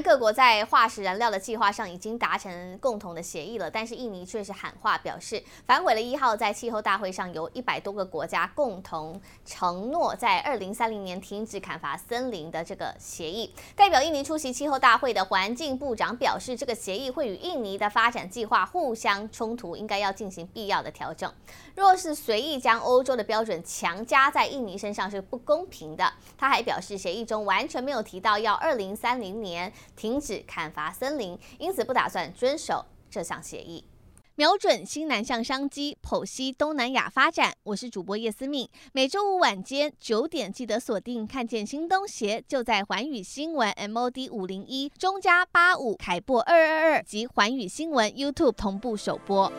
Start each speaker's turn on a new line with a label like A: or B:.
A: 各国在化石燃料的计划上已经达成共同的协议了，但是印尼却是喊话表示反悔了。一号在气候大会上，由一百多个国家共同承诺在二零三零年停止砍伐森林的这个协议。代表印尼出席气候大会的环境部长表示，这个协议会与印尼的发展计划互相冲突，应该要进行必要的调整。若是随意将欧洲的标准强加在印尼身上是不公平的。他还表示，协议中完全没有提到要二零三零年。停止砍伐森林，因此不打算遵守这项协议。瞄准新南向商机，剖析东南亚发展。我是主播叶思敏，每周五晚间九点记得锁定。看见新东协就在环宇新闻 MOD 五零一中加八五凯播二二二及环宇新闻 YouTube 同步首播。